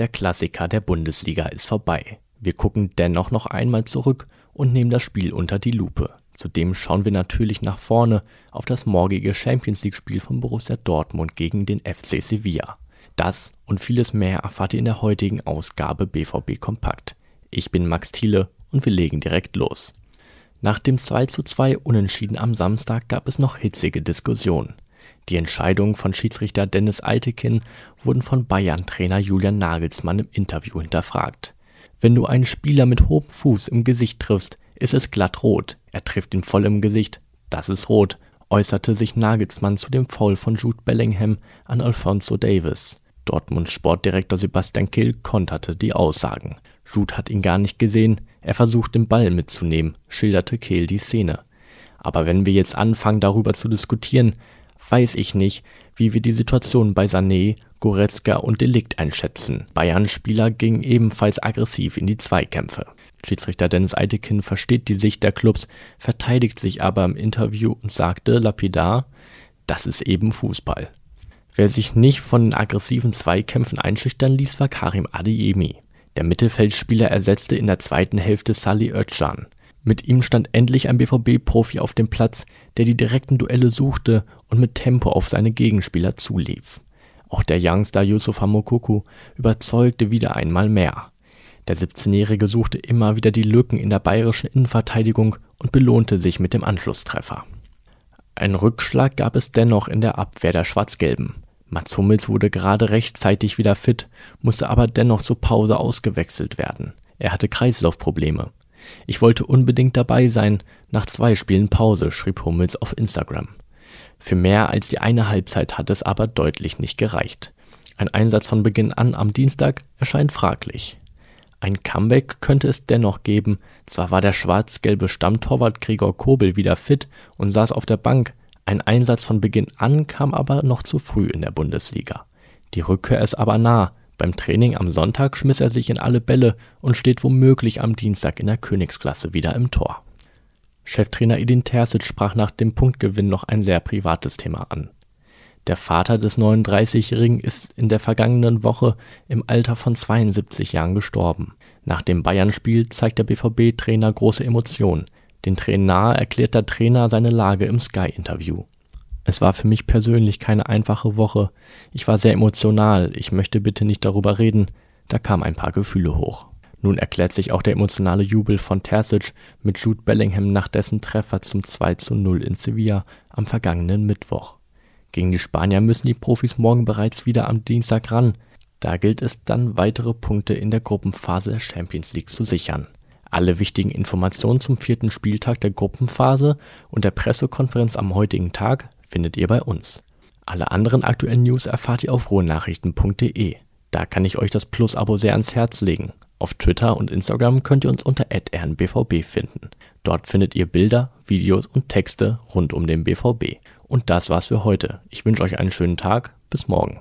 Der Klassiker der Bundesliga ist vorbei. Wir gucken dennoch noch einmal zurück und nehmen das Spiel unter die Lupe. Zudem schauen wir natürlich nach vorne auf das morgige Champions League-Spiel von Borussia Dortmund gegen den FC Sevilla. Das und vieles mehr erfahrt ihr in der heutigen Ausgabe BVB Kompakt. Ich bin Max Thiele und wir legen direkt los. Nach dem 2:2 Unentschieden am Samstag gab es noch hitzige Diskussionen. Die Entscheidungen von Schiedsrichter Dennis Eitekin wurden von Bayern-Trainer Julian Nagelsmann im Interview hinterfragt. Wenn du einen Spieler mit hohem Fuß im Gesicht triffst, ist es glatt rot. Er trifft ihn voll im Gesicht. Das ist rot, äußerte sich Nagelsmann zu dem Foul von Jude Bellingham an Alfonso Davis. Dortmunds Sportdirektor Sebastian Kehl konterte die Aussagen. Jude hat ihn gar nicht gesehen, er versucht den Ball mitzunehmen, schilderte Kehl die Szene. Aber wenn wir jetzt anfangen darüber zu diskutieren, weiß ich nicht, wie wir die Situation bei Sané, Goretzka und Delikt einschätzen. Bayern-Spieler gingen ebenfalls aggressiv in die Zweikämpfe. Schiedsrichter Dennis Eitekin versteht die Sicht der Clubs, verteidigt sich aber im Interview und sagte lapidar, das ist eben Fußball. Wer sich nicht von den aggressiven Zweikämpfen einschüchtern ließ, war Karim Adeyemi. Der Mittelfeldspieler ersetzte in der zweiten Hälfte Salih Özcan. Mit ihm stand endlich ein BVB-Profi auf dem Platz, der die direkten Duelle suchte und mit Tempo auf seine Gegenspieler zulief. Auch der Youngster Yusufa Mokuku überzeugte wieder einmal mehr. Der 17-Jährige suchte immer wieder die Lücken in der bayerischen Innenverteidigung und belohnte sich mit dem Anschlusstreffer. Ein Rückschlag gab es dennoch in der Abwehr der Schwarz-Gelben. Mats Hummels wurde gerade rechtzeitig wieder fit, musste aber dennoch zur Pause ausgewechselt werden. Er hatte Kreislaufprobleme. Ich wollte unbedingt dabei sein, nach zwei Spielen Pause, schrieb Hummels auf Instagram. Für mehr als die eine Halbzeit hat es aber deutlich nicht gereicht. Ein Einsatz von Beginn an am Dienstag erscheint fraglich. Ein Comeback könnte es dennoch geben, zwar war der schwarz-gelbe Stammtorwart Gregor Kobel wieder fit und saß auf der Bank, ein Einsatz von Beginn an kam aber noch zu früh in der Bundesliga. Die Rückkehr ist aber nah, beim Training am Sonntag schmiss er sich in alle Bälle und steht womöglich am Dienstag in der Königsklasse wieder im Tor. Cheftrainer Edin Terzic sprach nach dem Punktgewinn noch ein sehr privates Thema an. Der Vater des 39-Jährigen ist in der vergangenen Woche im Alter von 72 Jahren gestorben. Nach dem Bayern-Spiel zeigt der BVB-Trainer große Emotionen. Den Trainer erklärt der Trainer seine Lage im Sky-Interview. Es war für mich persönlich keine einfache Woche. Ich war sehr emotional. Ich möchte bitte nicht darüber reden. Da kamen ein paar Gefühle hoch. Nun erklärt sich auch der emotionale Jubel von Terzic mit Jude Bellingham nach dessen Treffer zum 2 zu 0 in Sevilla am vergangenen Mittwoch. Gegen die Spanier müssen die Profis morgen bereits wieder am Dienstag ran. Da gilt es dann, weitere Punkte in der Gruppenphase der Champions League zu sichern. Alle wichtigen Informationen zum vierten Spieltag der Gruppenphase und der Pressekonferenz am heutigen Tag findet ihr bei uns. Alle anderen aktuellen News erfahrt ihr auf ruhenachrichten.de. Da kann ich euch das Plus-Abo sehr ans Herz legen. Auf Twitter und Instagram könnt ihr uns unter rnbvb finden. Dort findet ihr Bilder, Videos und Texte rund um den BVB. Und das war's für heute. Ich wünsche euch einen schönen Tag. Bis morgen.